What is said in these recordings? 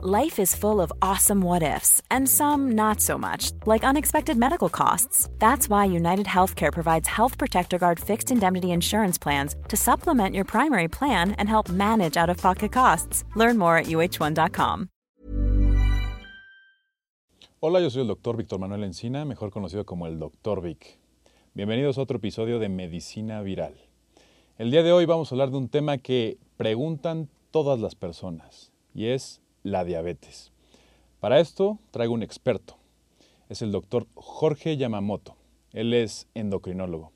Life is full of awesome what ifs, and some not so much, like unexpected medical costs. That's why United Healthcare provides Health Protector Guard fixed indemnity insurance plans to supplement your primary plan and help manage out of pocket costs. Learn more at uh1.com. Hola, yo soy el doctor Víctor Manuel Encina, mejor conocido como el Dr. Vic. Bienvenidos a otro episodio de Medicina Viral. El día de hoy vamos a hablar de un tema que preguntan todas las personas y es la diabetes. Para esto traigo un experto. Es el doctor Jorge Yamamoto. Él es endocrinólogo.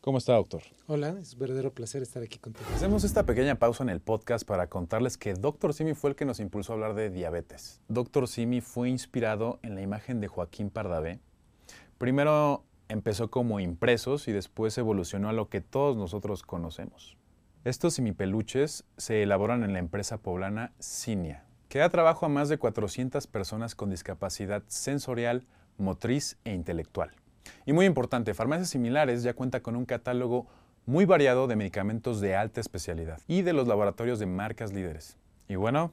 ¿Cómo está, doctor? Hola, es un verdadero placer estar aquí contigo. Hacemos esta pequeña pausa en el podcast para contarles que Dr. Simi fue el que nos impulsó a hablar de diabetes. Dr. Simi fue inspirado en la imagen de Joaquín Pardavé. Primero empezó como impresos y después evolucionó a lo que todos nosotros conocemos. Estos simipeluches se elaboran en la empresa poblana Cinia, que da trabajo a más de 400 personas con discapacidad sensorial, motriz e intelectual. Y muy importante, Farmacias Similares ya cuenta con un catálogo muy variado de medicamentos de alta especialidad y de los laboratorios de marcas líderes. Y bueno,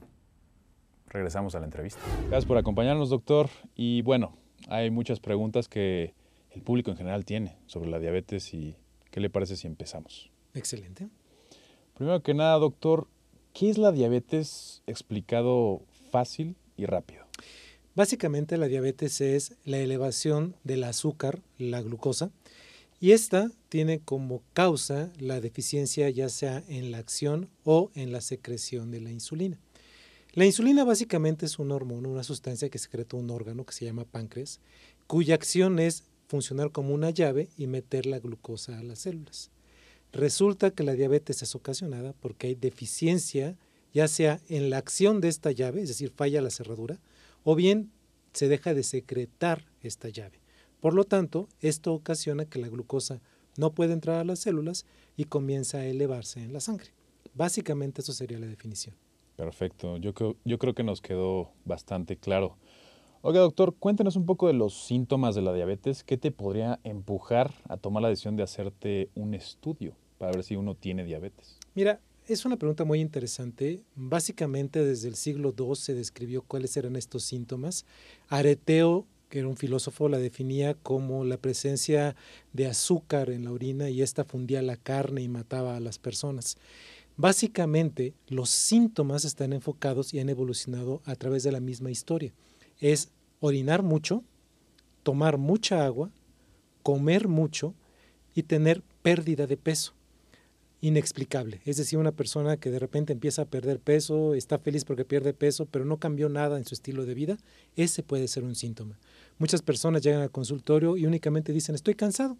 regresamos a la entrevista. Gracias por acompañarnos, doctor. Y bueno, hay muchas preguntas que el público en general tiene sobre la diabetes y qué le parece si empezamos. Excelente. Primero que nada, doctor, ¿Qué es la diabetes explicado fácil y rápido? Básicamente la diabetes es la elevación del azúcar, la glucosa, y esta tiene como causa la deficiencia ya sea en la acción o en la secreción de la insulina. La insulina básicamente es una hormona, una sustancia que secreta un órgano que se llama páncreas, cuya acción es funcionar como una llave y meter la glucosa a las células. Resulta que la diabetes es ocasionada porque hay deficiencia, ya sea en la acción de esta llave, es decir, falla la cerradura, o bien se deja de secretar esta llave. Por lo tanto, esto ocasiona que la glucosa no puede entrar a las células y comienza a elevarse en la sangre. Básicamente eso sería la definición. Perfecto, yo creo, yo creo que nos quedó bastante claro. Oiga, doctor, cuéntanos un poco de los síntomas de la diabetes. ¿Qué te podría empujar a tomar la decisión de hacerte un estudio? Para ver si uno tiene diabetes? Mira, es una pregunta muy interesante. Básicamente desde el siglo II se describió cuáles eran estos síntomas. Areteo, que era un filósofo, la definía como la presencia de azúcar en la orina y esta fundía la carne y mataba a las personas. Básicamente los síntomas están enfocados y han evolucionado a través de la misma historia. Es orinar mucho, tomar mucha agua, comer mucho y tener pérdida de peso inexplicable. Es decir, una persona que de repente empieza a perder peso, está feliz porque pierde peso, pero no cambió nada en su estilo de vida, ese puede ser un síntoma. Muchas personas llegan al consultorio y únicamente dicen, estoy cansado.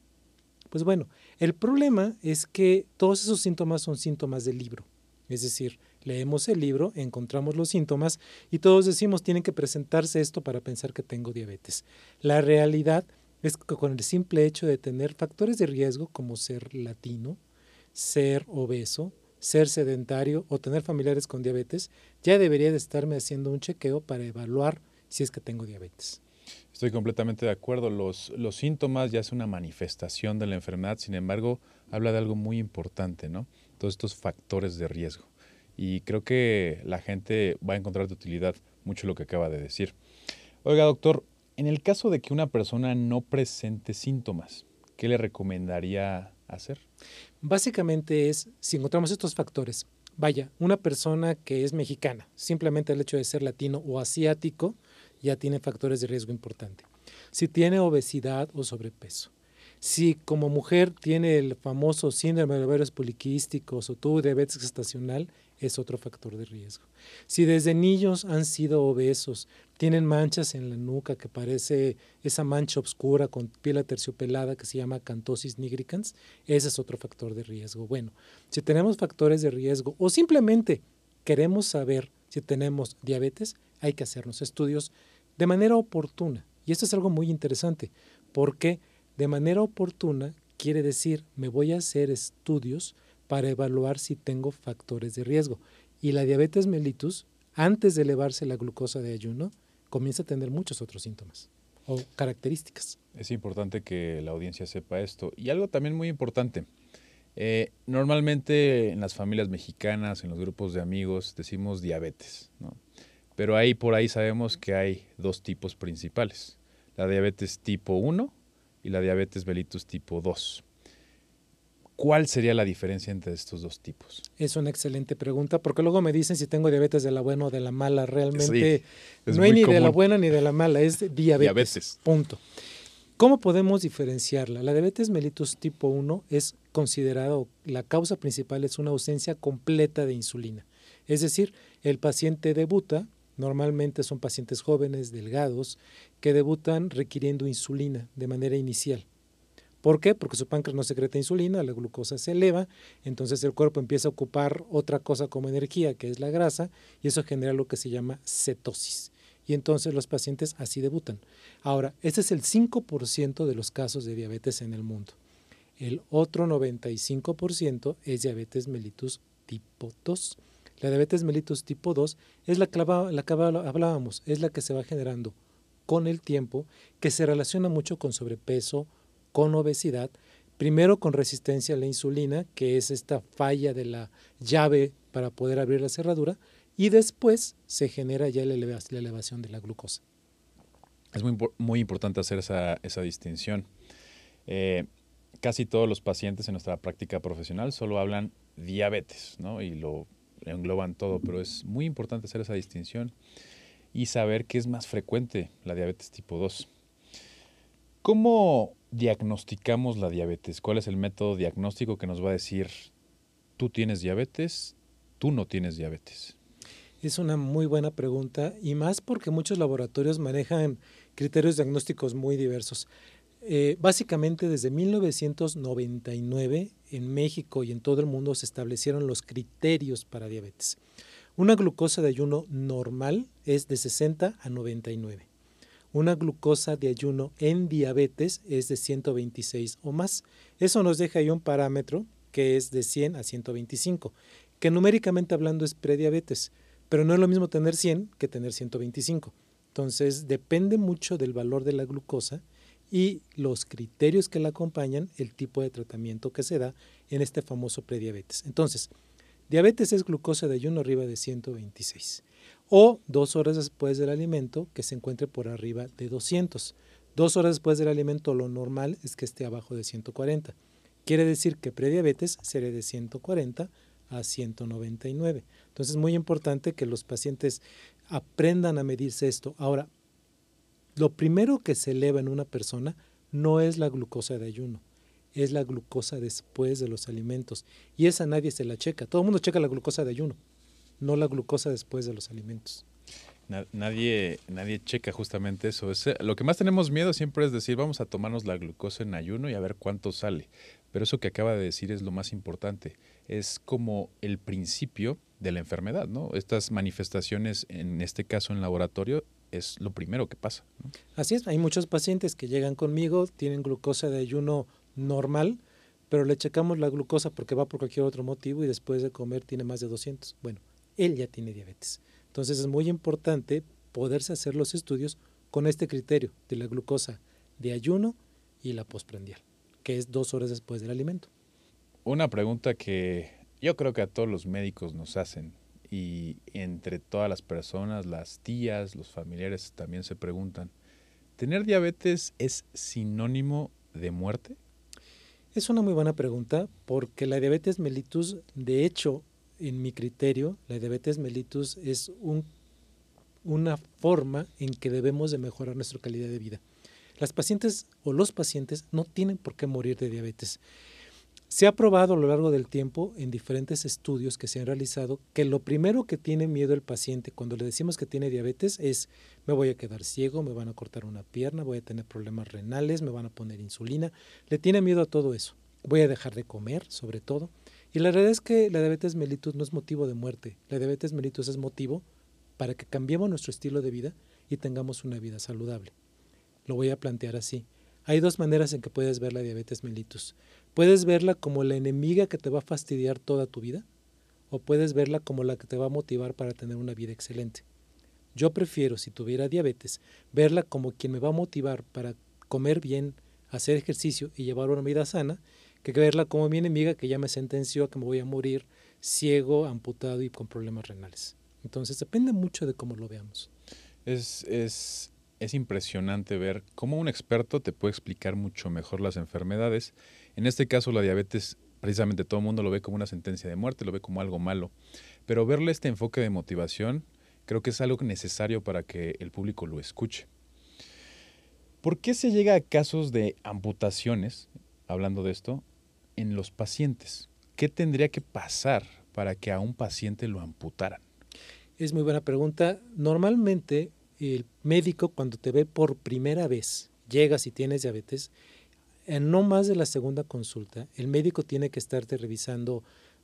Pues bueno, el problema es que todos esos síntomas son síntomas del libro. Es decir, leemos el libro, encontramos los síntomas y todos decimos, tienen que presentarse esto para pensar que tengo diabetes. La realidad es que con el simple hecho de tener factores de riesgo como ser latino, ser obeso, ser sedentario o tener familiares con diabetes, ya debería de estarme haciendo un chequeo para evaluar si es que tengo diabetes. Estoy completamente de acuerdo. Los, los síntomas ya es una manifestación de la enfermedad, sin embargo, habla de algo muy importante, ¿no? Todos estos factores de riesgo. Y creo que la gente va a encontrar de utilidad mucho lo que acaba de decir. Oiga, doctor, en el caso de que una persona no presente síntomas, ¿qué le recomendaría hacer? Básicamente es, si encontramos estos factores, vaya, una persona que es mexicana, simplemente el hecho de ser latino o asiático, ya tiene factores de riesgo importante. Si tiene obesidad o sobrepeso, si como mujer tiene el famoso síndrome de ovarios poliquísticos o tuvo diabetes gestacional, es otro factor de riesgo. Si desde niños han sido obesos, tienen manchas en la nuca que parece esa mancha oscura con piel aterciopelada que se llama cantosis nigricans, ese es otro factor de riesgo. Bueno, si tenemos factores de riesgo o simplemente queremos saber si tenemos diabetes, hay que hacernos estudios de manera oportuna. Y esto es algo muy interesante, porque de manera oportuna quiere decir, me voy a hacer estudios para evaluar si tengo factores de riesgo. Y la diabetes mellitus, antes de elevarse la glucosa de ayuno, comienza a tener muchos otros síntomas o características. Es importante que la audiencia sepa esto. Y algo también muy importante. Eh, normalmente en las familias mexicanas, en los grupos de amigos, decimos diabetes. Pero ahí por ahí sabemos que hay dos tipos principales, la diabetes tipo 1 y la diabetes mellitus tipo 2. ¿Cuál sería la diferencia entre estos dos tipos? Es una excelente pregunta, porque luego me dicen si tengo diabetes de la buena o de la mala. Realmente no hay ni de la buena ni de la mala, es diabetes. diabetes. Punto. ¿Cómo podemos diferenciarla? La diabetes mellitus tipo 1 es considerado, la causa principal es una ausencia completa de insulina. Es decir, el paciente debuta, normalmente son pacientes jóvenes, delgados, que debutan requiriendo insulina de manera inicial. ¿Por qué? Porque su páncreas no secreta insulina, la glucosa se eleva, entonces el cuerpo empieza a ocupar otra cosa como energía, que es la grasa, y eso genera lo que se llama cetosis. Y entonces los pacientes así debutan. Ahora, este es el 5% de los casos de diabetes en el mundo. El otro 95% es diabetes mellitus tipo 2. La diabetes mellitus tipo 2 es la que, la que hablábamos, es la que se va generando con el tiempo, que se relaciona mucho con sobrepeso, con obesidad, primero con resistencia a la insulina, que es esta falla de la llave para poder abrir la cerradura, y después se genera ya la elevación de la glucosa. Es muy, importante hacer esa, distinción. Eh, casi todos los pacientes en nuestra práctica profesional solo hablan diabetes, ¿no? Y lo engloban todo, pero es muy importante hacer esa distinción y saber que es más frecuente la diabetes tipo 2. ¿Cómo diagnosticamos la diabetes? ¿Cuál es el método diagnóstico que nos va a decir tú tienes diabetes, tú no tienes diabetes? Es una muy buena pregunta y más porque muchos laboratorios manejan criterios diagnósticos muy diversos. Eh, básicamente desde 1999 en México y en todo el mundo se establecieron los criterios para diabetes. Una glucosa de ayuno normal es de 60 a 99. Una glucosa de ayuno en diabetes es de 126 o más. Eso nos deja ahí un parámetro que es de 100 a 125, que numéricamente hablando es prediabetes, pero no es lo mismo tener 100 que tener 125. Entonces depende mucho del valor de la glucosa y los criterios que la acompañan, el tipo de tratamiento que se da en este famoso prediabetes. Entonces, diabetes es glucosa de ayuno arriba de 126 o dos horas después del alimento que se encuentre por arriba de 200. Dos horas después del alimento lo normal es que esté abajo de 140. Quiere decir que prediabetes sería de 140 a 199. Entonces es muy importante que los pacientes aprendan a medirse esto. Ahora, lo primero que se eleva en una persona no es la glucosa de ayuno, es la glucosa después de los alimentos. Y esa nadie se la checa. Todo el mundo checa la glucosa de ayuno no la glucosa después de los alimentos. Nadie, nadie checa justamente eso. lo que más tenemos miedo siempre es decir, vamos a tomarnos la glucosa en ayuno y a ver cuánto sale. Pero eso que acaba de decir es lo más importante. Es como el principio de la enfermedad, ¿no? Estas manifestaciones, en este caso en laboratorio, es lo primero que pasa. Así es, hay muchos pacientes que llegan conmigo, tienen glucosa de ayuno normal, pero le checamos la glucosa porque va por cualquier otro motivo y después de comer tiene más de 200. Bueno, él ya tiene diabetes. Entonces es muy importante poderse hacer los estudios con este criterio de la glucosa de ayuno y la postprandial, que es dos horas después del alimento. Una pregunta que yo creo que a todos los médicos nos hacen y entre todas las personas, las tías, los familiares también se preguntan, ¿tener diabetes es sinónimo de muerte? Es una muy buena pregunta porque la diabetes mellitus de hecho en mi criterio, la diabetes mellitus es un, una forma en que debemos de mejorar nuestra calidad de vida. Las pacientes o los pacientes no tienen por qué morir de diabetes. Se ha probado a lo largo del tiempo en diferentes estudios que se han realizado que lo primero que tiene miedo el paciente cuando le decimos que tiene diabetes es me voy a quedar ciego, me van a cortar una pierna, voy a tener problemas renales, me van a poner insulina. Le tiene miedo a todo eso. Voy a dejar de comer, sobre todo. Y la realidad es que la diabetes mellitus no es motivo de muerte. La diabetes mellitus es motivo para que cambiemos nuestro estilo de vida y tengamos una vida saludable. Lo voy a plantear así. Hay dos maneras en que puedes ver la diabetes mellitus. Puedes verla como la enemiga que te va a fastidiar toda tu vida o puedes verla como la que te va a motivar para tener una vida excelente. Yo prefiero, si tuviera diabetes, verla como quien me va a motivar para comer bien, hacer ejercicio y llevar una vida sana que verla como mi enemiga que ya me sentenció a que me voy a morir ciego, amputado y con problemas renales. Entonces depende mucho de cómo lo veamos. Es, es, es impresionante ver cómo un experto te puede explicar mucho mejor las enfermedades. En este caso la diabetes, precisamente todo el mundo lo ve como una sentencia de muerte, lo ve como algo malo, pero verle este enfoque de motivación creo que es algo necesario para que el público lo escuche. ¿Por qué se llega a casos de amputaciones, hablando de esto, en los pacientes? ¿Qué tendría que pasar para que a un paciente lo amputaran? Es muy buena pregunta. Normalmente el médico cuando te ve por primera vez, llegas y tienes diabetes, en no más de la segunda consulta, el médico tiene que estarte revisando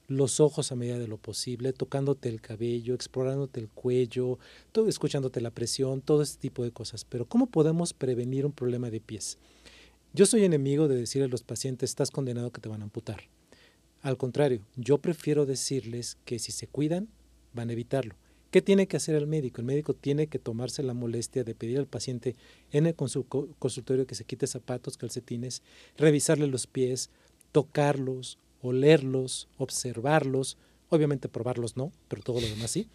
los ojos a medida de lo posible, tocándote el cabello, explorándote el cuello, todo, escuchándote la presión, todo este tipo de cosas. Pero ¿cómo podemos prevenir un problema de pies? Yo soy enemigo de decirle a los pacientes, estás condenado que te van a amputar. Al contrario, yo prefiero decirles que si se cuidan, van a evitarlo. ¿Qué tiene que hacer el médico? El médico tiene que tomarse la molestia de pedir al paciente en el consultorio que se quite zapatos, calcetines, revisarle los pies, tocarlos, olerlos, observarlos, obviamente probarlos no, pero todo lo demás sí.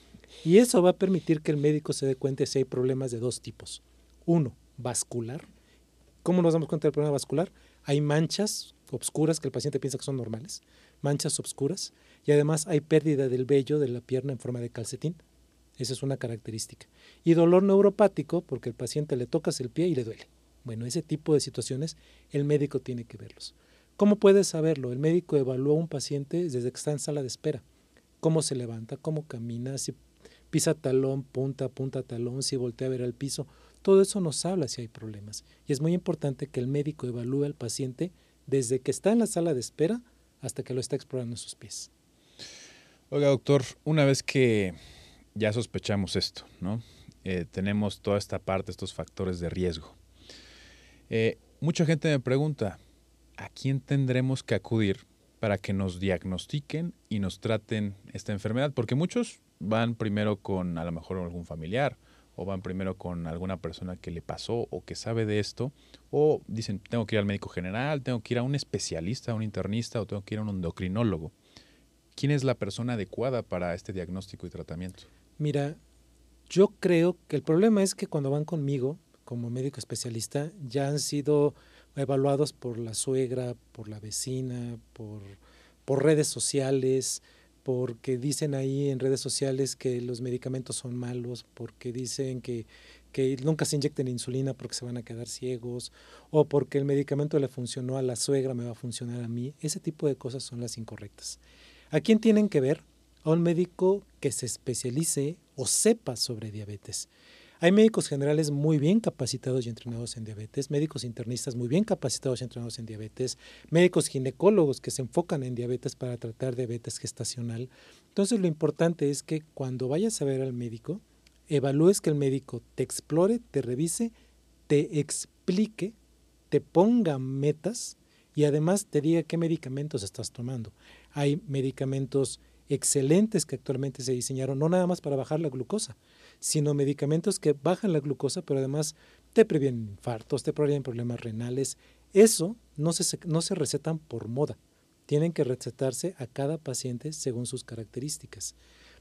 Y eso va a permitir que el médico se dé cuenta si hay problemas de dos tipos. Uno, vascular. ¿Cómo nos damos cuenta del problema vascular? Hay manchas obscuras que el paciente piensa que son normales, manchas obscuras, y además hay pérdida del vello de la pierna en forma de calcetín. Esa es una característica. Y dolor neuropático, porque el paciente le tocas el pie y le duele. Bueno, ese tipo de situaciones el médico tiene que verlos. ¿Cómo puedes saberlo? El médico evalúa a un paciente desde que está en sala de espera. Cómo se levanta, cómo camina, si pisa talón, punta, punta talón, si voltea a ver al piso. Todo eso nos habla si hay problemas. Y es muy importante que el médico evalúe al paciente desde que está en la sala de espera hasta que lo está explorando en sus pies. Oiga, doctor, una vez que ya sospechamos esto, ¿no? Eh, tenemos toda esta parte, estos factores de riesgo. Eh, mucha gente me pregunta, ¿a quién tendremos que acudir para que nos diagnostiquen y nos traten esta enfermedad? Porque muchos van primero con a lo mejor algún familiar o van primero con alguna persona que le pasó o que sabe de esto o dicen tengo que ir al médico general, tengo que ir a un especialista, a un internista o tengo que ir a un endocrinólogo. ¿Quién es la persona adecuada para este diagnóstico y tratamiento? Mira, yo creo que el problema es que cuando van conmigo como médico especialista ya han sido evaluados por la suegra, por la vecina, por, por redes sociales, porque dicen ahí en redes sociales que los medicamentos son malos, porque dicen que, que nunca se inyecten insulina porque se van a quedar ciegos, o porque el medicamento le funcionó a la suegra, me va a funcionar a mí. Ese tipo de cosas son las incorrectas. ¿A quién tienen que ver? A un médico que se especialice o sepa sobre diabetes. Hay médicos generales muy bien capacitados y entrenados en diabetes, médicos internistas muy bien capacitados y entrenados en diabetes, médicos ginecólogos que se enfocan en diabetes para tratar diabetes gestacional. Entonces lo importante es que cuando vayas a ver al médico, evalúes que el médico te explore, te revise, te explique, te ponga metas y además te diga qué medicamentos estás tomando. Hay medicamentos excelentes que actualmente se diseñaron no nada más para bajar la glucosa, sino medicamentos que bajan la glucosa, pero además te previenen infartos, te previenen problemas renales. Eso no se, no se recetan por moda. Tienen que recetarse a cada paciente según sus características.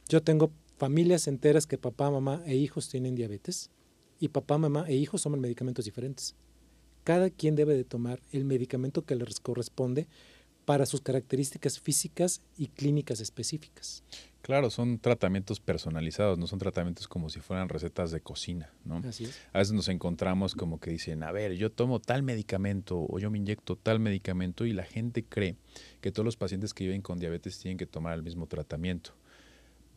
Yo tengo familias enteras que papá, mamá e hijos tienen diabetes y papá, mamá e hijos toman medicamentos diferentes. Cada quien debe de tomar el medicamento que les corresponde para sus características físicas y clínicas específicas. Claro, son tratamientos personalizados, no son tratamientos como si fueran recetas de cocina, ¿no? Así es. A veces nos encontramos como que dicen, a ver, yo tomo tal medicamento o yo me inyecto tal medicamento y la gente cree que todos los pacientes que viven con diabetes tienen que tomar el mismo tratamiento.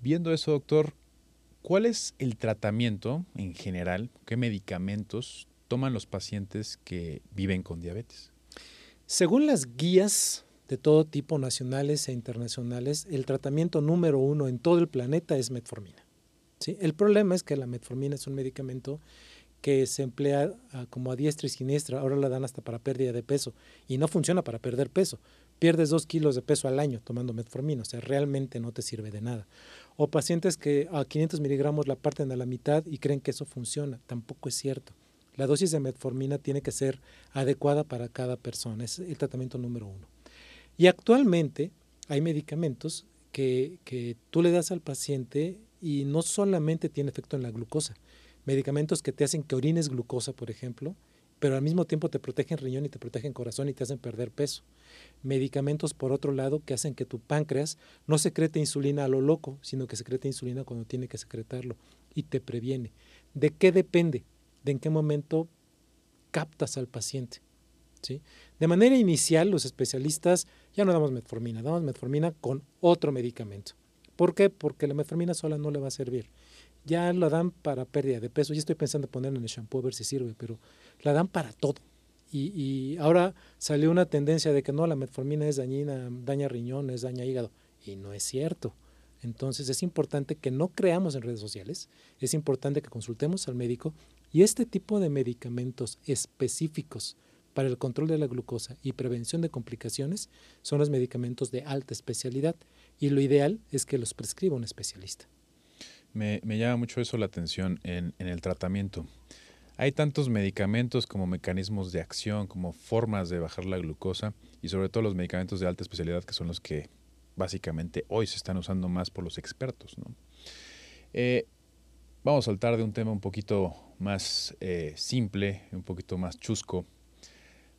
Viendo eso, doctor, ¿cuál es el tratamiento en general? ¿Qué medicamentos toman los pacientes que viven con diabetes? Según las guías de todo tipo, nacionales e internacionales, el tratamiento número uno en todo el planeta es metformina. ¿sí? El problema es que la metformina es un medicamento que se emplea ah, como a diestra y siniestra, ahora la dan hasta para pérdida de peso y no funciona para perder peso. Pierdes dos kilos de peso al año tomando metformina, o sea, realmente no te sirve de nada. O pacientes que a 500 miligramos la parten a la mitad y creen que eso funciona, tampoco es cierto. La dosis de metformina tiene que ser adecuada para cada persona, es el tratamiento número uno. Y actualmente hay medicamentos que, que tú le das al paciente y no solamente tiene efecto en la glucosa. Medicamentos que te hacen que orines glucosa, por ejemplo, pero al mismo tiempo te protegen riñón y te protegen corazón y te hacen perder peso. Medicamentos, por otro lado, que hacen que tu páncreas no secrete insulina a lo loco, sino que secrete insulina cuando tiene que secretarlo y te previene. ¿De qué depende? De en qué momento captas al paciente. ¿sí? De manera inicial, los especialistas ya no damos metformina, damos metformina con otro medicamento. ¿Por qué? Porque la metformina sola no le va a servir. Ya la dan para pérdida de peso. Ya estoy pensando en ponerla en el shampoo a ver si sirve, pero la dan para todo. Y, y, ahora salió una tendencia de que no, la metformina es dañina, daña riñones, daña hígado. Y no es cierto. Entonces es importante que no creamos en redes sociales, es importante que consultemos al médico y este tipo de medicamentos específicos para el control de la glucosa y prevención de complicaciones son los medicamentos de alta especialidad y lo ideal es que los prescriba un especialista. Me, llama mucho eso la atención en, el tratamiento. Hay tantos medicamentos como mecanismos de acción, como formas de bajar la glucosa y sobre todo los medicamentos de alta especialidad que son los que básicamente hoy se están usando más por los expertos. Eh, vamos a saltar de un tema un poquito más eh, simple, un poquito más chusco.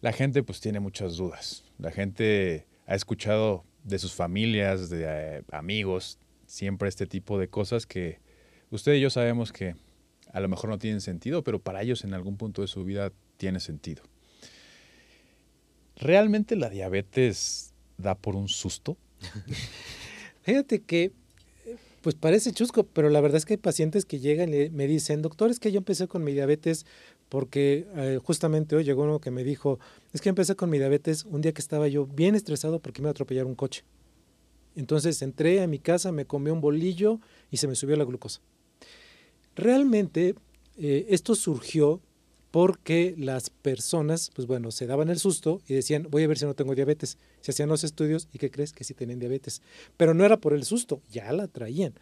La gente pues tiene muchas dudas. La gente ha escuchado de sus familias, de eh, amigos, siempre este tipo de cosas que usted y yo sabemos que a lo mejor no tienen sentido, pero para ellos en algún punto de su vida tiene sentido. ¿Realmente la diabetes da por un susto? Fíjate que, pues parece chusco, pero la verdad es que hay pacientes que llegan y me dicen, doctor, es que yo empecé con mi diabetes porque eh, justamente hoy llegó uno que me dijo, es que empecé con mi diabetes un día que estaba yo bien estresado porque me iba a atropellar un coche. Entonces entré a mi casa, me comí un bolillo y se me subió la glucosa. Realmente eh, esto surgió porque las personas, pues bueno, se daban el susto y decían, voy a ver si no tengo diabetes. Se hacían los estudios y ¿qué crees? Que sí tenían diabetes. Pero no era por el susto, ya la traían.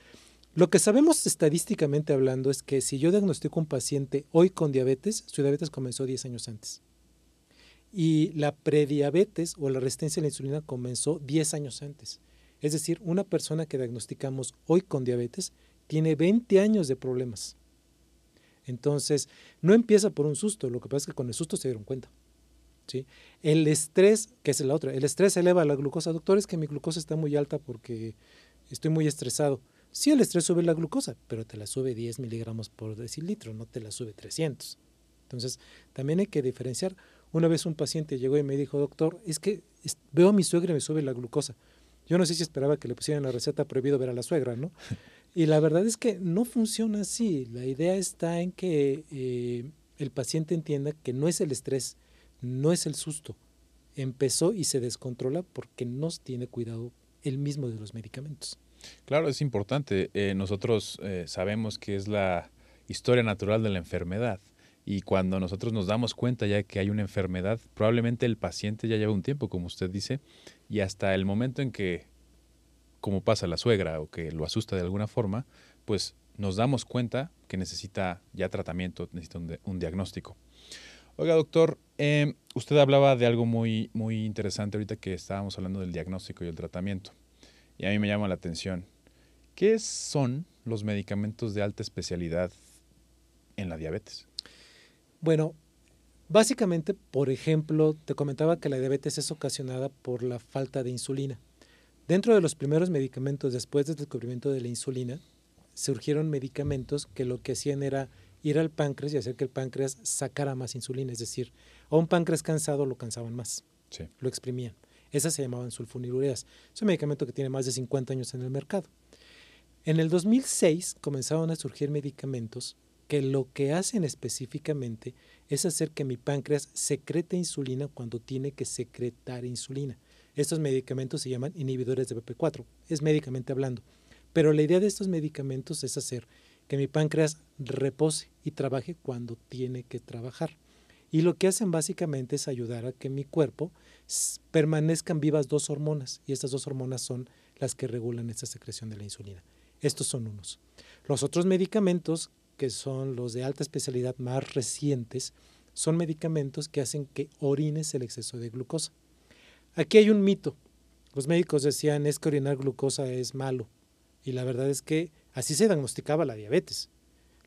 Lo que sabemos estadísticamente hablando es que si yo diagnostico un paciente hoy con diabetes, su diabetes comenzó 10 años antes. Y la prediabetes o la resistencia a la insulina comenzó 10 años antes. Es decir, una persona que diagnosticamos hoy con diabetes tiene 20 años de problemas. Entonces, no empieza por un susto, lo que pasa es que con el susto se dieron cuenta. ¿sí? El estrés, que es la otra, el estrés eleva la glucosa. Doctor, es que mi glucosa está muy alta porque estoy muy estresado. Sí, el estrés sube la glucosa, pero te la sube 10 miligramos por decilitro, no te la sube 300. Entonces, también hay que diferenciar. Una vez un paciente llegó y me dijo, doctor, es que veo a mi suegra y me sube la glucosa. Yo no sé si esperaba que le pusieran la receta prohibido ver a la suegra, ¿no? Y la verdad es que no funciona así. La idea está en que eh, el paciente entienda que no es el estrés, no es el susto. Empezó y se descontrola porque no tiene cuidado el mismo de los medicamentos. Claro, es importante. Eh, nosotros eh, sabemos que es la historia natural de la enfermedad. Y cuando nosotros nos damos cuenta ya que hay una enfermedad, probablemente el paciente ya lleva un tiempo, como usted dice, y hasta el momento en que como pasa la suegra o que lo asusta de alguna forma, pues nos damos cuenta que necesita ya tratamiento, necesita un, diagnóstico. Oiga, doctor, em, usted hablaba de algo muy, muy interesante ahorita que estábamos hablando del diagnóstico y el tratamiento. Y a mí me llama la atención. ¿Qué son los medicamentos de alta especialidad en la diabetes? Bueno, básicamente, por ejemplo, te comentaba que la diabetes es ocasionada por la falta de insulina. Dentro de los primeros medicamentos, después del descubrimiento de la insulina, surgieron medicamentos que lo que hacían era ir al páncreas y hacer que el páncreas sacara más insulina, es decir, a un páncreas cansado lo cansaban más, lo exprimían. Esas se llamaban sulfonilureas. Es un medicamento que tiene más de 50 años en el mercado. En el 2006 comenzaron a surgir medicamentos que lo que hacen específicamente es hacer que mi páncreas secrete insulina cuando tiene que secretar insulina. Estos medicamentos se llaman inhibidores de BP4, es médicamente hablando. Pero la idea de estos medicamentos es hacer que mi páncreas repose y trabaje cuando tiene que trabajar. Y lo que hacen básicamente es ayudar a que mi cuerpo permanezcan vivas dos hormonas, y estas dos hormonas son las que regulan esta secreción de la insulina. Estos son unos. Los otros medicamentos, que son los de alta especialidad más recientes, son medicamentos que hacen que orines el exceso de glucosa. Aquí hay un mito. Los médicos decían es que orinar glucosa es malo. Y la verdad es que Así se diagnosticaba la diabetes.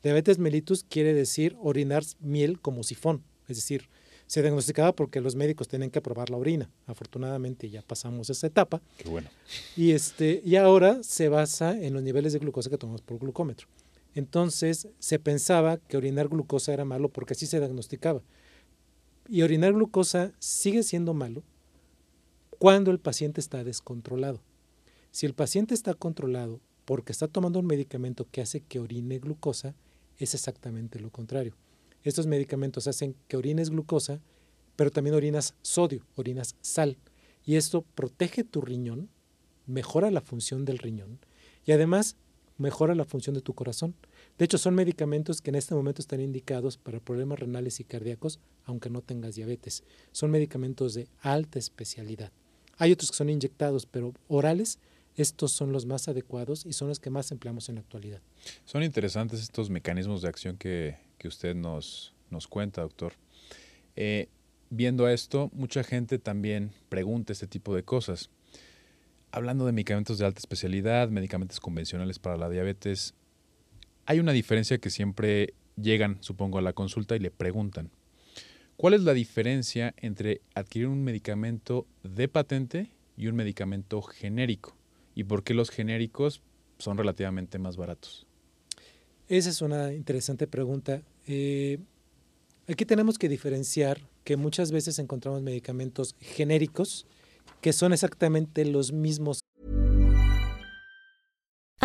Diabetes mellitus quiere decir orinar miel como sifón, es decir, se diagnosticaba porque los médicos tenían que aprobar la orina. Afortunadamente ya pasamos esa etapa. Qué bueno. Y, este, y ahora se basa en los niveles de glucosa que tomamos por glucómetro. Entonces se pensaba que orinar glucosa era malo porque así se diagnosticaba. Y orinar glucosa sigue siendo malo cuando el paciente está descontrolado. Si el paciente está controlado porque está tomando un medicamento que hace que orine glucosa, es exactamente lo contrario. Estos medicamentos hacen que orines glucosa, pero también orinas sodio, orinas sal. Y esto protege tu riñón, mejora la función del riñón y además mejora la función de tu corazón. De hecho, son medicamentos que en este momento están indicados para problemas renales y cardíacos, aunque no tengas diabetes. Son medicamentos de alta especialidad. Hay otros que son inyectados, pero orales, estos son los más adecuados y son los que más empleamos en la actualidad. Son interesantes estos mecanismos de acción que, que usted nos, nos cuenta, doctor. Eh, viendo esto, mucha gente también pregunta este tipo de cosas. Hablando de medicamentos de alta especialidad, medicamentos convencionales para la diabetes, hay una diferencia que siempre llegan, supongo, a la consulta y le preguntan. ¿Cuál es la diferencia entre adquirir un medicamento de patente y un medicamento genérico? ¿Y por qué los genéricos son relativamente más baratos? Esa es una interesante pregunta. Eh, aquí tenemos que diferenciar que muchas veces encontramos medicamentos genéricos que son exactamente los mismos.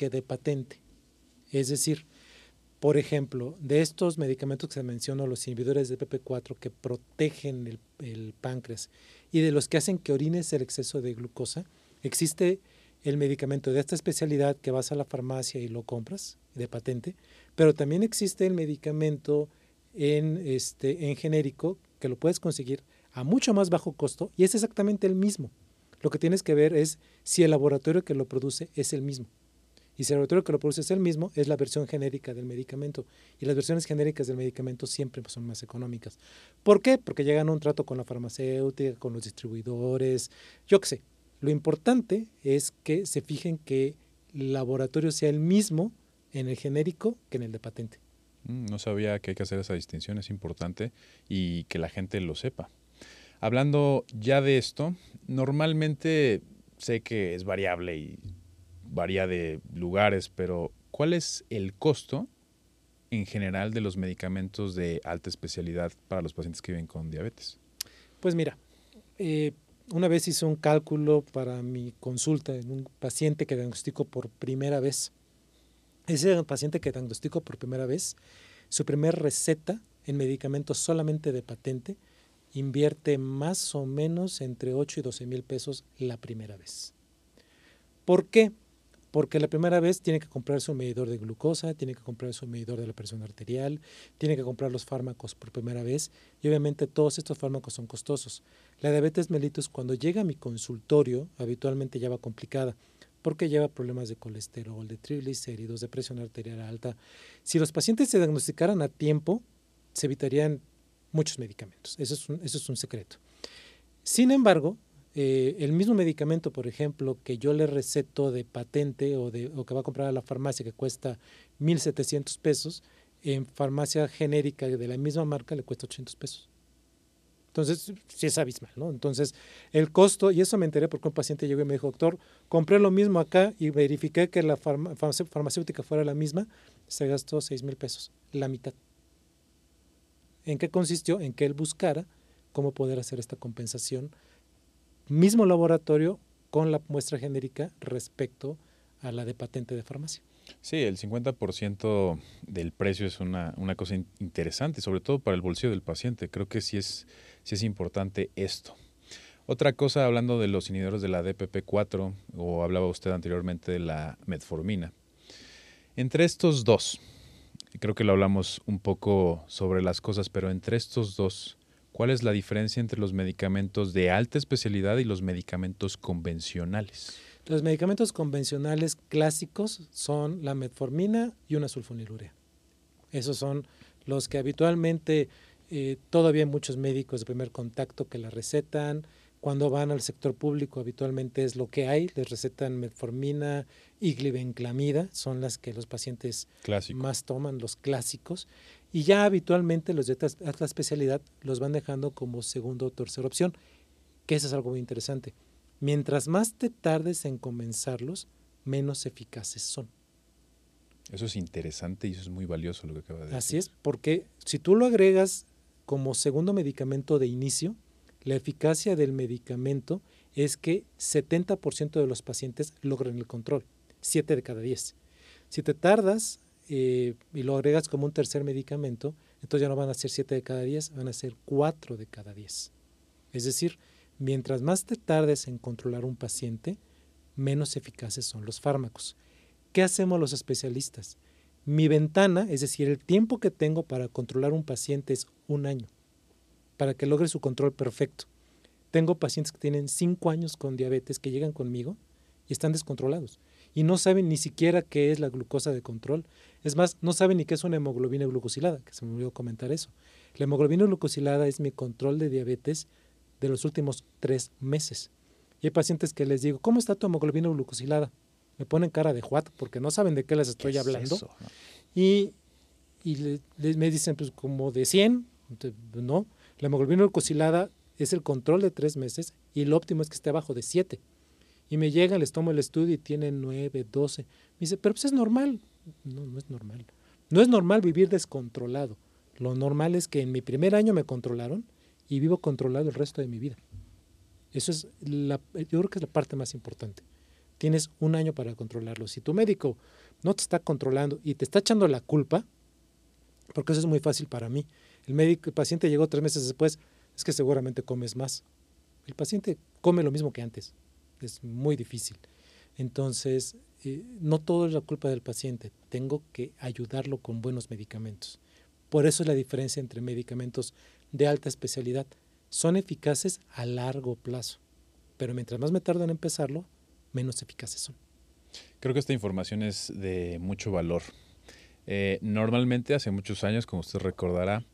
Que de patente. Es decir, por ejemplo, de estos medicamentos que se mencionó, los inhibidores de PP4 que protegen el, el páncreas y de los que hacen que orines el exceso de glucosa, Existe el medicamento de esta especialidad que vas a la farmacia y lo compras de patente, pero también existe el medicamento en, este, en genérico que lo puedes conseguir a mucho más bajo costo y es exactamente el mismo. Lo que tienes que ver es si el laboratorio que lo produce es el mismo. Y si el laboratorio que lo produce es el mismo, es la versión genérica del medicamento. Y las versiones genéricas del medicamento siempre son más económicas. ¿Por qué? Porque llegan a un trato con la farmacéutica, con los distribuidores, yo qué sé, lo importante es que se fijen que el laboratorio sea el mismo en el genérico que en el de patente. Mm, no sabía que hay que hacer esa distinción, es importante y que la gente lo sepa. Hablando ya de esto, normalmente sé que es variable y varía de lugares, pero ¿cuál es el costo en general de los medicamentos de alta especialidad para los pacientes que viven con diabetes? Pues mira, eh, una vez hice un cálculo para mi consulta en un paciente que diagnostico por primera vez. Ese paciente que diagnostico por primera vez, su primera receta en medicamentos solamente de patente invierte más o menos entre 8 y 12 mil pesos la primera vez. ¿Por qué? Porque la primera vez tiene que comprarse un medidor de glucosa, tiene que comprarse un medidor de la presión arterial, tiene que comprar los fármacos por primera vez y obviamente todos estos fármacos son costosos. La diabetes mellitus cuando llega a mi consultorio habitualmente ya va complicada porque lleva problemas de colesterol, de triglicéridos, de presión arterial alta. Si los pacientes se diagnosticaran a tiempo, se evitarían muchos medicamentos. Eso es un, eso es un secreto. Sin embargo, eh, el mismo medicamento, por ejemplo, que yo le receto de patente o, que va a comprar a la farmacia que cuesta 1.700 pesos, en farmacia genérica de la misma marca le cuesta 800 pesos. Entonces, sí es abismal, ¿no? Entonces, el costo, y eso me enteré porque un paciente llegó y me dijo, doctor, compré lo mismo acá y verifiqué que la farmacéutica fuera la misma, se gastó 6 mil pesos, la mitad. ¿En qué consistió? En que él buscara cómo poder hacer esta compensación mismo laboratorio con la muestra genérica respecto a la de patente de farmacia. Sí, el 50% del precio es una, cosa interesante, sobre todo para el bolsillo del paciente. Creo que sí es, sí es importante esto. Otra cosa, hablando de los inhibidores de la DPP4, o hablaba usted anteriormente de la metformina. Entre estos dos, creo que lo hablamos un poco sobre las cosas, pero entre estos dos, ¿cuál es la diferencia entre los medicamentos de alta especialidad y los medicamentos convencionales? Los medicamentos convencionales clásicos son la metformina y una sulfonilurea. Esos son los que habitualmente eh, todavía hay muchos médicos de primer contacto que la recetan, cuando van al sector público habitualmente es lo que hay, les recetan metformina y glibenclamida, son las que los pacientes más toman, los clásicos, y ya habitualmente los de alta especialidad los van dejando como segunda o tercera opción, que eso es algo muy interesante. Mientras más te tardes en comenzarlos, menos eficaces son. Eso es interesante y eso es muy valioso lo que acaba de decir. Así es, porque si tú lo agregas como segundo medicamento de inicio, la eficacia del medicamento es que 70% de los pacientes logran el control, 7 de cada 10. Si te tardas eh, y lo agregas como un tercer medicamento, entonces ya no van a ser 7 de cada 10, van a ser 4 de cada 10. Es decir, mientras más te tardes en controlar un paciente, menos eficaces son los fármacos. ¿Qué hacemos los especialistas? Mi ventana, es decir, el tiempo que tengo para controlar un paciente es un año para que logre su control perfecto. Tengo pacientes que tienen cinco años con diabetes que llegan conmigo y están descontrolados y no saben ni siquiera qué es la glucosa de control. Es más, no saben ni qué es una hemoglobina glucosilada, que se me olvidó comentar eso. La hemoglobina glucosilada es mi control de diabetes de los últimos tres meses. Y hay pacientes que les digo, ¿cómo está tu hemoglobina glucosilada? Me ponen cara de what porque no saben de qué les estoy hablando. Y, me dicen, pues como de 100, no. La hemoglobina glucosilada es el control de tres meses y el óptimo es que esté abajo de siete. Y me llegan, les tomo el estudio y tienen nueve, doce. Me dice, pero pues es normal. No, no es normal. No es normal vivir descontrolado. Lo normal es que en mi primer año me controlaron y vivo controlado el resto de mi vida. Eso es la, yo creo que es la parte más importante. Tienes un año para controlarlo. Si tu médico no te está controlando y te está echando la culpa, porque eso es muy fácil para mí, el médico, el paciente llegó tres meses después, es que seguramente comes más. El paciente come lo mismo que antes. Es muy difícil. Entonces, eh, no todo es la culpa del paciente. Tengo que ayudarlo con buenos medicamentos. Por eso es la diferencia entre medicamentos de alta especialidad. Son eficaces a largo plazo, pero mientras más me tardan en empezarlo, menos eficaces son. Creo que esta información es de mucho valor. Eh, normalmente, hace muchos años, como usted recordará,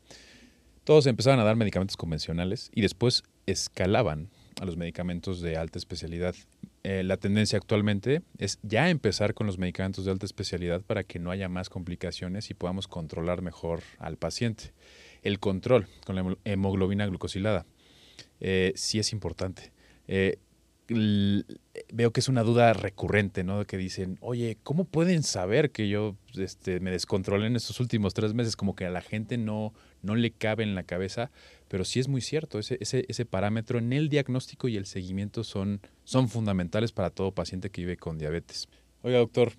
todos empezaban a dar medicamentos convencionales y después escalaban a los medicamentos de alta especialidad. Eh, la tendencia actualmente es ya empezar con los medicamentos de alta especialidad para que no haya más complicaciones y podamos controlar mejor al paciente. El control con la hemoglobina glucosilada eh, sí es importante. Eh, veo que es una duda recurrente, ¿no? Que dicen, oye, ¿cómo pueden saber que yo este, me descontrolé en estos últimos tres meses? Como que a la gente no, no le cabe en la cabeza, pero sí es muy cierto, ese, ese, ese parámetro en el diagnóstico y el seguimiento son, son fundamentales para todo paciente que vive con diabetes. Oiga, doctor,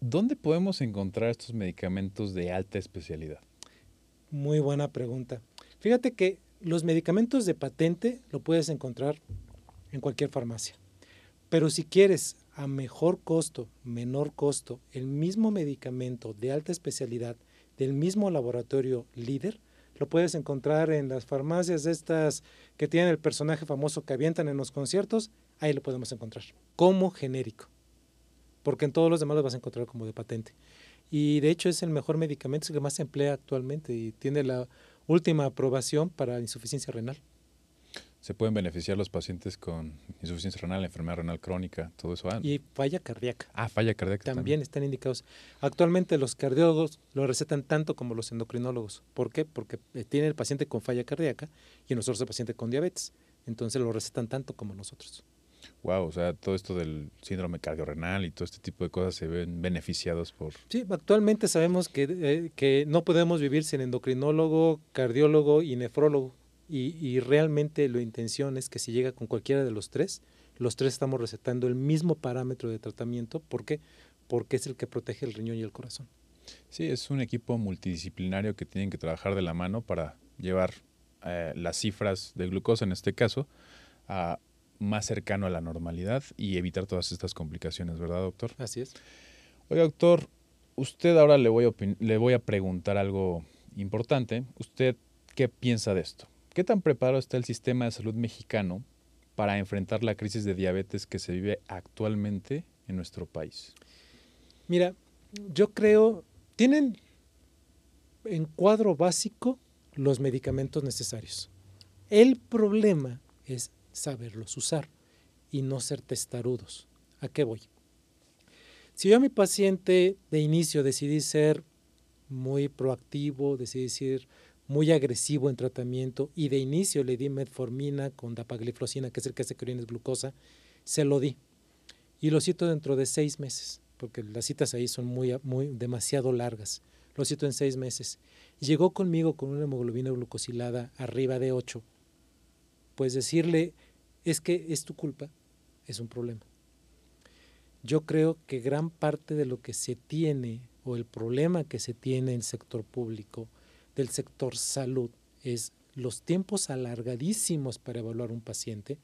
¿dónde podemos encontrar estos medicamentos de alta especialidad? Muy buena pregunta. Fíjate que los medicamentos de patente lo puedes encontrar en cualquier farmacia. Pero si quieres a mejor costo, menor costo, el mismo medicamento de alta especialidad del mismo laboratorio líder, lo puedes encontrar en las farmacias estas que tienen el personaje famoso que avientan en los conciertos, ahí lo podemos encontrar, como genérico, porque en todos los demás lo vas a encontrar como de patente. Y de hecho es el mejor medicamento, es el que más se emplea actualmente y tiene la última aprobación para insuficiencia renal se pueden beneficiar los pacientes con insuficiencia renal, enfermedad renal crónica, todo eso. y falla cardíaca. Ah, falla cardíaca. También, están indicados. Actualmente los cardiólogos lo recetan tanto como los endocrinólogos. ¿Por qué? Porque eh, tiene el paciente con falla cardíaca y nosotros el paciente con diabetes. Entonces lo recetan tanto como nosotros. Wow, o sea, todo esto del síndrome cardiorrenal y todo este tipo de cosas se ven beneficiados por... Sí, actualmente sabemos que, eh, que no podemos vivir sin endocrinólogo, cardiólogo y nefrólogo y, realmente la intención es que si llega con cualquiera de los tres, los tres estamos recetando el mismo parámetro de tratamiento. ¿Por qué? Porque es el que protege el riñón y el corazón. Sí, es un equipo multidisciplinario que tienen que trabajar de la mano para llevar eh, las cifras de glucosa, en este caso, a más cercano a la normalidad y evitar todas estas complicaciones, ¿verdad, doctor? Así es. Oiga, doctor, usted ahora le voy a, le voy a preguntar algo importante. ¿Usted qué piensa de esto? ¿Qué tan preparado está el sistema de salud mexicano para enfrentar la crisis de diabetes que se vive actualmente en nuestro país? Mira, yo creo, tienen en cuadro básico los medicamentos necesarios. El problema es saberlos usar y no ser testarudos. ¿A qué voy? Si yo a mi paciente de inicio decidí ser muy proactivo, decidí ser muy agresivo en tratamiento y de inicio le di metformina con dapagliflozina, que es el que hace orines glucosa, se lo di. Y lo cito dentro de seis meses, porque las citas ahí son muy, muy demasiado largas. Lo cito en seis meses. Llegó conmigo con una hemoglobina glucosilada arriba de 8. Pues decirle, es que es tu culpa, es un problema. Yo creo que gran parte de lo que se tiene o el problema que se tiene en el sector público, del sector salud, es los tiempos alargadísimos para evaluar un paciente,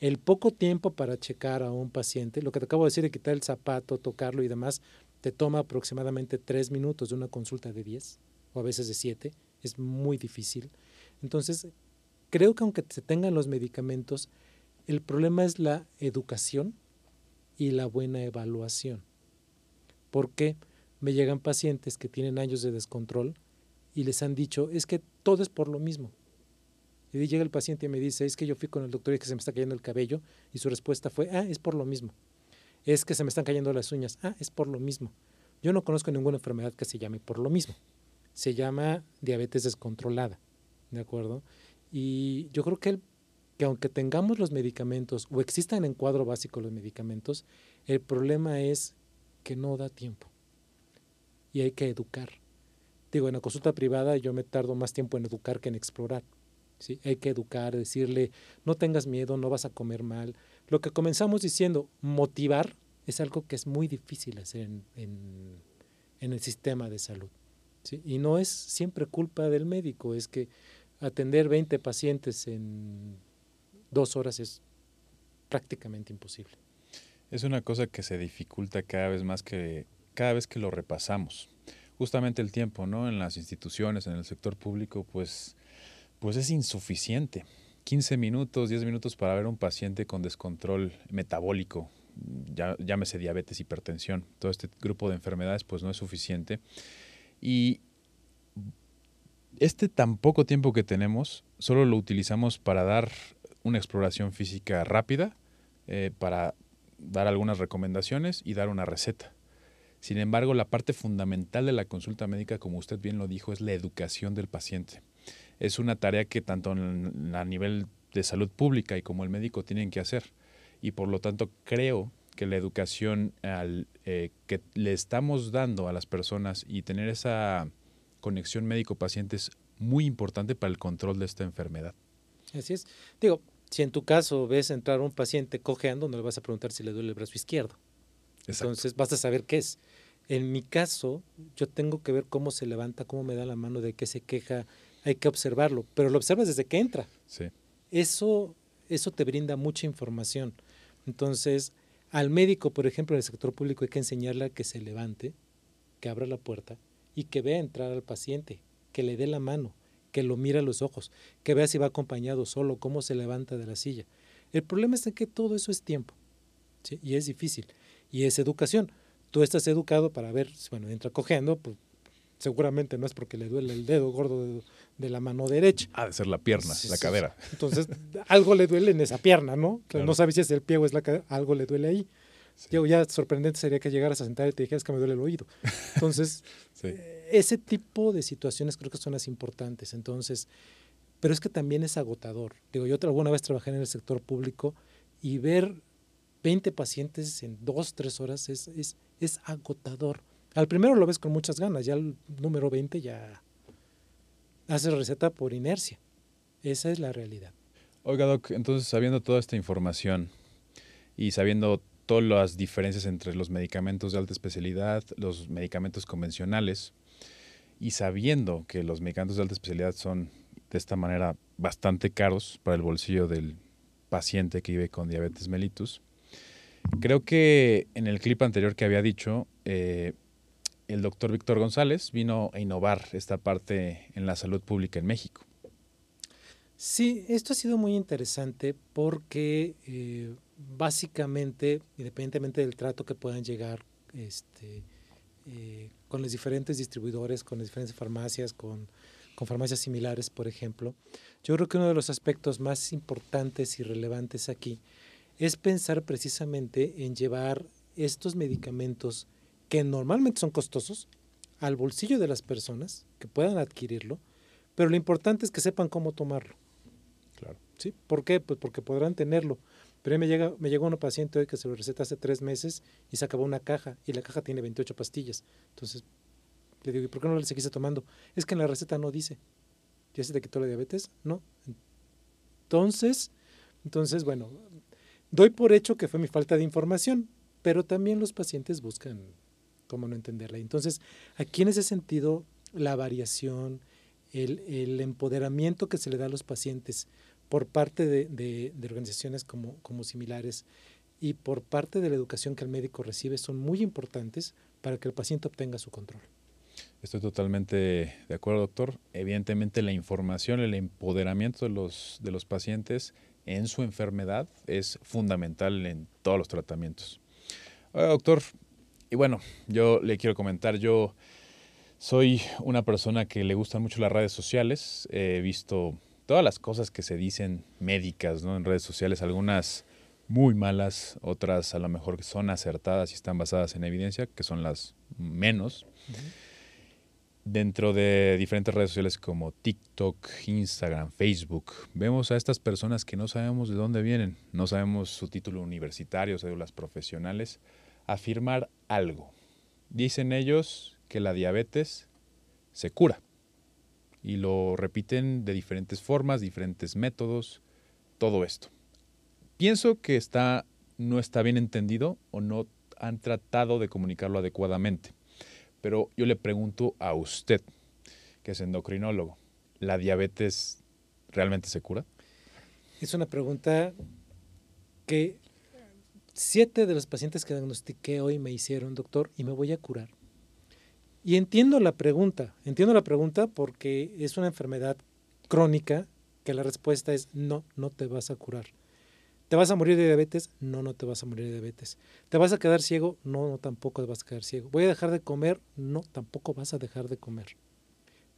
el poco tiempo para checar a un paciente, lo que te acabo de decir de quitar el zapato, tocarlo y demás, te toma aproximadamente tres minutos de una consulta de 10 o a veces de 7, es muy difícil. Entonces, creo que aunque se tengan los medicamentos, el problema es la educación y la buena evaluación. ¿Por qué? Me llegan pacientes que tienen años de descontrol y les han dicho, es que todo es por lo mismo. Y llega el paciente y me dice, es que yo fui con el doctor y que se me está cayendo el cabello y su respuesta fue, ah, es por lo mismo. Es que se me están cayendo las uñas, ah, es por lo mismo. Yo no conozco ninguna enfermedad que se llame por lo mismo. Se llama diabetes descontrolada, ¿de acuerdo? Y yo creo que el que aunque tengamos los medicamentos o existan en cuadro básico los medicamentos, el problema es que no da tiempo y hay que educar. Digo, en la consulta privada yo me tardo más tiempo en educar que en explorar. ¿sí? Hay que educar, decirle, no tengas miedo, no vas a comer mal. Lo que comenzamos diciendo, motivar, es algo que es muy difícil hacer en, en, el sistema de salud. ¿sí? Y no es siempre culpa del médico, es que atender 20 pacientes en dos horas es prácticamente imposible. Es una cosa que se dificulta cada vez más que cada vez que lo repasamos. Justamente el tiempo, ¿no? En las instituciones, en el sector público, pues, pues es insuficiente. 15 minutos, 10 minutos para ver un paciente con descontrol metabólico, llámese diabetes, hipertensión, todo este grupo de enfermedades, pues no es suficiente. Y este tan poco tiempo que tenemos, solo lo utilizamos para dar una exploración física rápida eh, para dar algunas recomendaciones y dar una receta. Sin embargo, la parte fundamental de la consulta médica, como usted bien lo dijo, es la educación del paciente. Es una tarea que tanto a nivel de salud pública y como el médico tienen que hacer. Y por lo tanto, creo que la educación al, eh, que le estamos dando a las personas y tener esa conexión médico-paciente es muy importante para el control de esta enfermedad. Así es. Digo, si en tu caso ves entrar un paciente cojeando, no le vas a preguntar si le duele el brazo izquierdo. Entonces vas a saber qué es. En mi caso, yo tengo que ver cómo se levanta, cómo me da la mano, de qué se queja, hay que observarlo, pero lo observas desde que entra. Sí. Eso, eso te brinda mucha información. Entonces, al médico, por ejemplo, en el sector público hay que enseñarle a que se levante, que abra la puerta y que vea entrar al paciente, que le dé la mano, que lo mire a los ojos, que vea si va acompañado solo, cómo se levanta de la silla. El problema es que todo eso es tiempo y es difícil y es educación. Tú estás educado para ver, bueno, entra cogiendo, pues seguramente no es porque le duele el dedo gordo de, la mano derecha. Ha de ser la pierna, la cadera. Entonces, algo le duele en esa pierna, ¿no? No sabes si es el pie o es la cadera, algo le duele ahí. ya sorprendente sería que llegaras a sentar y te dijeras que me duele el oído. Entonces, eh, ese tipo de situaciones creo que son las importantes. Entonces, pero es que también es agotador. Digo, yo alguna vez trabajé en el sector público y ver 20 pacientes en dos, tres horas es, es, es agotador. Al primero lo ves con muchas ganas, ya el número 20 ya hace receta por inercia. Esa es la realidad. Oiga, Doc, entonces sabiendo toda esta información y sabiendo todas las diferencias entre los medicamentos de alta especialidad, los medicamentos convencionales, y sabiendo que los medicamentos de alta especialidad son de esta manera bastante caros para el bolsillo del, paciente que vive con diabetes mellitus. Creo que en el clip anterior que había dicho, eh, el doctor Víctor González vino a innovar esta parte en la salud pública en México. Sí, esto ha sido muy interesante porque eh, básicamente, independientemente del trato que puedan llegar este, eh, con los diferentes distribuidores, con las diferentes farmacias, con, con farmacias similares, por ejemplo, yo creo que uno de los aspectos más importantes y relevantes aquí es pensar precisamente en llevar estos medicamentos que normalmente son costosos al bolsillo de las personas que puedan adquirirlo, pero lo importante es que sepan cómo tomarlo. Claro. ¿Sí? ¿Por qué? Pues porque podrán tenerlo. Pero me, llega, me llegó una paciente hoy que se lo receta hace tres meses y se acabó una caja y la caja tiene 28 pastillas. Entonces le digo, ¿y por qué no le seguiste tomando? Es que en la receta no dice. ¿Ya se te quitó la diabetes? No. Entonces, entonces, bueno, doy por hecho que fue mi falta de información, pero también los pacientes buscan cómo no entenderla. Entonces, aquí en ese sentido, la variación, el, empoderamiento que se le da a los pacientes por parte de, organizaciones como, similares y por parte de la educación que el médico recibe son muy importantes para que el paciente obtenga su control. Estoy totalmente de acuerdo, doctor. Evidentemente la información, el empoderamiento de los pacientes en su enfermedad es fundamental en todos los tratamientos. Oiga, doctor, y bueno, yo le quiero comentar, yo soy una persona que le gustan mucho las redes sociales, he visto todas las cosas que se dicen médicas ¿no? en redes sociales, algunas muy malas, otras a lo mejor son acertadas y están basadas en evidencia, que son las menos. Dentro de diferentes redes sociales como TikTok, Instagram, Facebook, vemos a estas personas que no sabemos de dónde vienen, no sabemos su título universitario, cédulas profesionales, afirmar algo. Dicen ellos que la diabetes se cura y lo repiten de diferentes formas, diferentes métodos, todo esto. Pienso que está, no está bien entendido o no han tratado de comunicarlo adecuadamente. Pero yo le pregunto a usted, que es endocrinólogo, ¿la diabetes realmente se cura? Es una pregunta que siete de los pacientes que diagnostiqué hoy me hicieron, doctor, y me voy a curar. Y entiendo la pregunta, entiendo la pregunta porque es una enfermedad crónica que la respuesta es no, no te vas a curar. ¿Te vas a morir de diabetes? No, no te vas a morir de diabetes. ¿Te vas a quedar ciego? No, no, tampoco te vas a quedar ciego. ¿Voy a dejar de comer? No, tampoco vas a dejar de comer.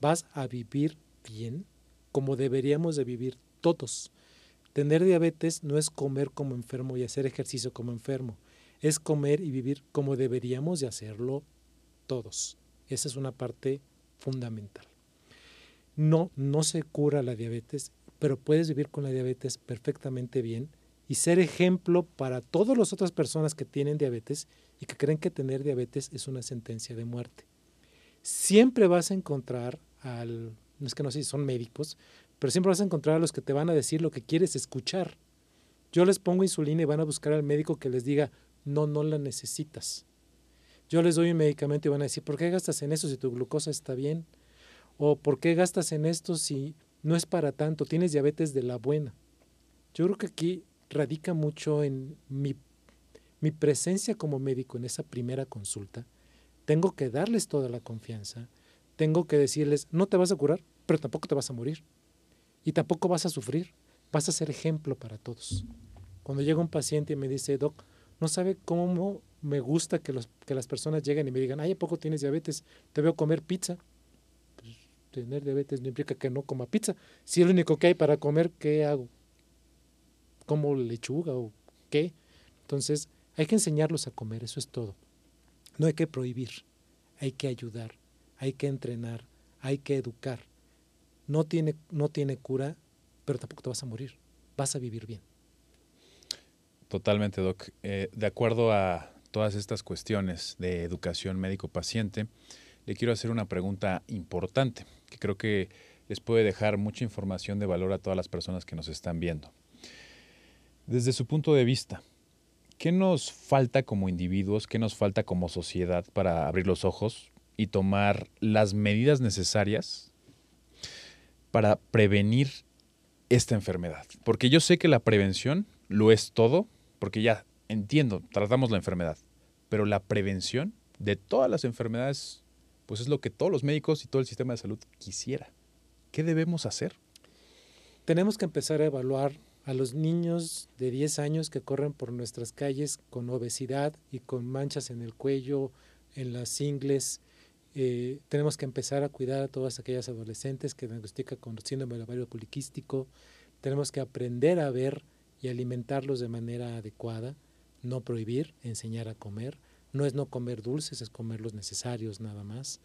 Vas a vivir bien como deberíamos de vivir todos. Tener diabetes no es comer como enfermo y hacer ejercicio como enfermo. Es comer y vivir como deberíamos de hacerlo todos. Esa es una parte fundamental. No, no se cura la diabetes, pero puedes vivir con la diabetes perfectamente bien y ser ejemplo para todas las otras personas que tienen diabetes y que creen que tener diabetes es una sentencia de muerte. Siempre vas a encontrar al, no es que no sé si son médicos, pero siempre vas a encontrar a los que te van a decir lo que quieres escuchar. Yo les pongo insulina y van a buscar al médico que les diga, no, no la necesitas. Yo les doy un medicamento y van a decir, ¿por qué gastas en eso si tu glucosa está bien? ¿O por qué gastas en esto si no es para tanto? Tienes diabetes de la buena. Yo creo que aquí radica mucho en mi, presencia como médico en esa primera consulta. Tengo que darles toda la confianza, tengo que decirles, no te vas a curar, pero tampoco te vas a morir. Y tampoco vas a sufrir, vas a ser ejemplo para todos. Cuando llega un paciente y me dice, Doc, no sabe cómo me gusta que las personas lleguen y me digan, ay, ¿a poco tienes diabetes? Te veo comer pizza. Pues, tener diabetes no implica que no coma pizza. Si es lo único que hay para comer, ¿qué hago? Como lechuga o qué. Entonces, hay que enseñarlos a comer, eso es todo. No hay que prohibir, hay que ayudar, hay que entrenar, hay que educar. No tiene, no tiene cura, pero tampoco te vas a morir, vas a vivir bien. Totalmente, Doc. Eh, de acuerdo a todas estas cuestiones de educación médico-paciente, le quiero hacer una pregunta importante que creo que les puede dejar mucha información de valor a todas las personas que nos están viendo. Desde su punto de vista, ¿qué nos falta como individuos, qué nos falta como sociedad para abrir los ojos y tomar las medidas necesarias para prevenir esta enfermedad? Porque yo sé que la prevención lo es todo, porque ya entiendo, tratamos la enfermedad, pero la prevención de todas las enfermedades, pues es lo que todos los médicos y todo el sistema de salud quisiera. ¿Qué debemos hacer? Tenemos que empezar a evaluar a los niños de 10 años que corren por nuestras calles con obesidad y con manchas en el cuello, en las ingles. Eh, tenemos que empezar a cuidar a todas aquellas adolescentes que diagnostican con síndrome del ovario poliquístico. Tenemos que aprender a ver y alimentarlos de manera adecuada, no prohibir, enseñar a comer. No es no comer dulces, es comer los necesarios nada más.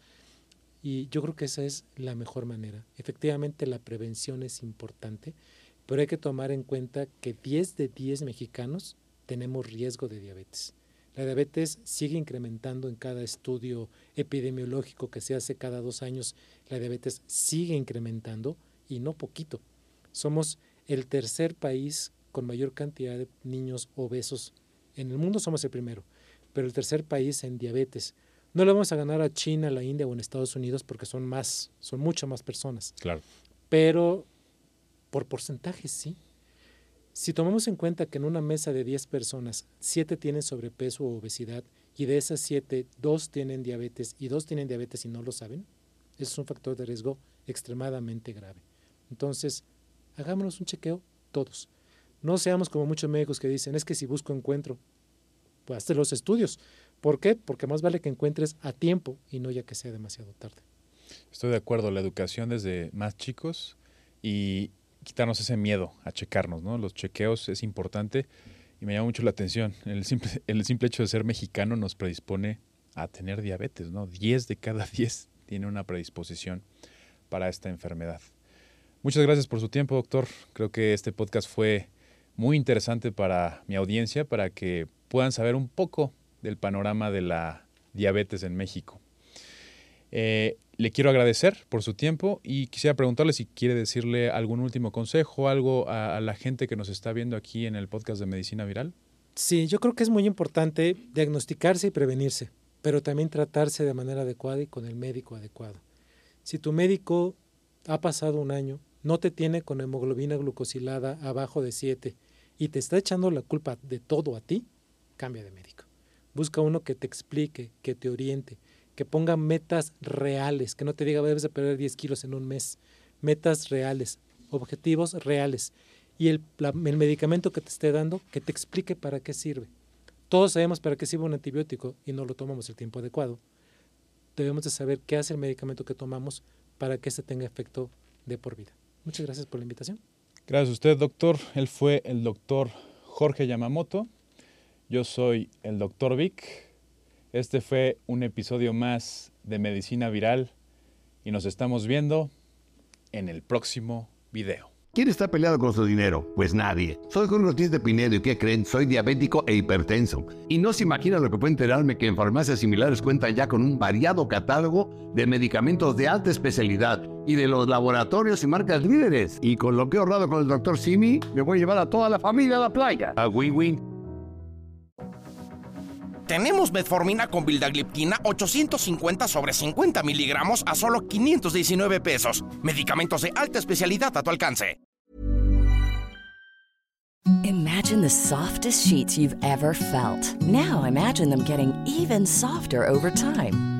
Y yo creo que esa es la mejor manera. Efectivamente, la prevención es importante, pero hay que tomar en cuenta que 10 de 10 mexicanos tenemos riesgo de diabetes. La diabetes sigue incrementando en cada estudio epidemiológico que se hace cada dos años. La diabetes sigue incrementando y no poquito. Somos el tercer país con mayor cantidad de niños obesos. En el mundo somos el primero, pero el tercer país en diabetes. No le vamos a ganar a China, la India o en Estados Unidos porque son más, son muchas más personas. Claro. Pero por porcentaje sí. Si tomamos en cuenta que en una mesa de 10 personas, 7 tienen sobrepeso o obesidad y de esas 7, 2 tienen diabetes y 2 tienen diabetes y no lo saben, es un factor de riesgo extremadamente grave. Entonces, hagámonos un chequeo todos. No seamos como muchos médicos que dicen, es que si busco encuentro, pues hazte los estudios. ¿Por qué? Porque más vale que encuentres a tiempo y no ya que sea demasiado tarde. Estoy de acuerdo, la educación desde más chicos y, quitarnos ese miedo a checarnos, ¿no? Los chequeos es importante y me llama mucho la atención. El simple, el simple hecho de ser mexicano nos predispone a tener diabetes, ¿no? 10 de cada 10 tiene una predisposición para esta enfermedad. Muchas gracias por su tiempo, doctor. Creo que este podcast fue muy interesante para mi audiencia, para que puedan saber un poco del panorama de la diabetes en México. Eh, le quiero agradecer por su tiempo y quisiera preguntarle si quiere decirle algún último consejo, algo a, a, la gente que nos está viendo aquí en el podcast de Medicina Viral. Sí, yo creo que es muy importante diagnosticarse y prevenirse, pero también tratarse de manera adecuada y con el médico adecuado. Si tu médico ha pasado un año, no te tiene con hemoglobina glucosilada abajo de 7 y te está echando la culpa de todo a ti, cambia de médico. Busca uno que te explique, que te oriente, que ponga metas reales, que no te diga debes de perder 10 kilos en un mes, metas reales, objetivos reales. Y el, el, medicamento que te esté dando, que te explique para qué sirve. Todos sabemos para qué sirve un antibiótico y no lo tomamos el tiempo adecuado. Debemos de saber qué hace el medicamento que tomamos para que se tenga efecto de por vida. Muchas gracias por la invitación. Gracias a usted, doctor. Él fue el doctor Jorge Yamamoto. Yo soy el doctor Vic. Este fue un episodio más de Medicina Viral y nos estamos viendo en el próximo video. ¿Quién está peleado con su dinero? Pues nadie. Soy Jorge Ortiz de Pinedo y ¿qué creen? Soy diabético e hipertenso. Y no se imagina lo que puede enterarme que en farmacias similares cuentan ya con un variado catálogo de medicamentos de alta especialidad y de los laboratorios y marcas líderes. Y con lo que he ahorrado con el doctor Simi, me voy a llevar a toda la familia a la playa. A win-win. Tenemos metformina con vildagliptina 850 sobre 50 miligramos a solo 519 pesos. Medicamentos de alta especialidad a tu alcance. Imagine the softest sheets you've ever felt. Now imagine them getting even softer over time.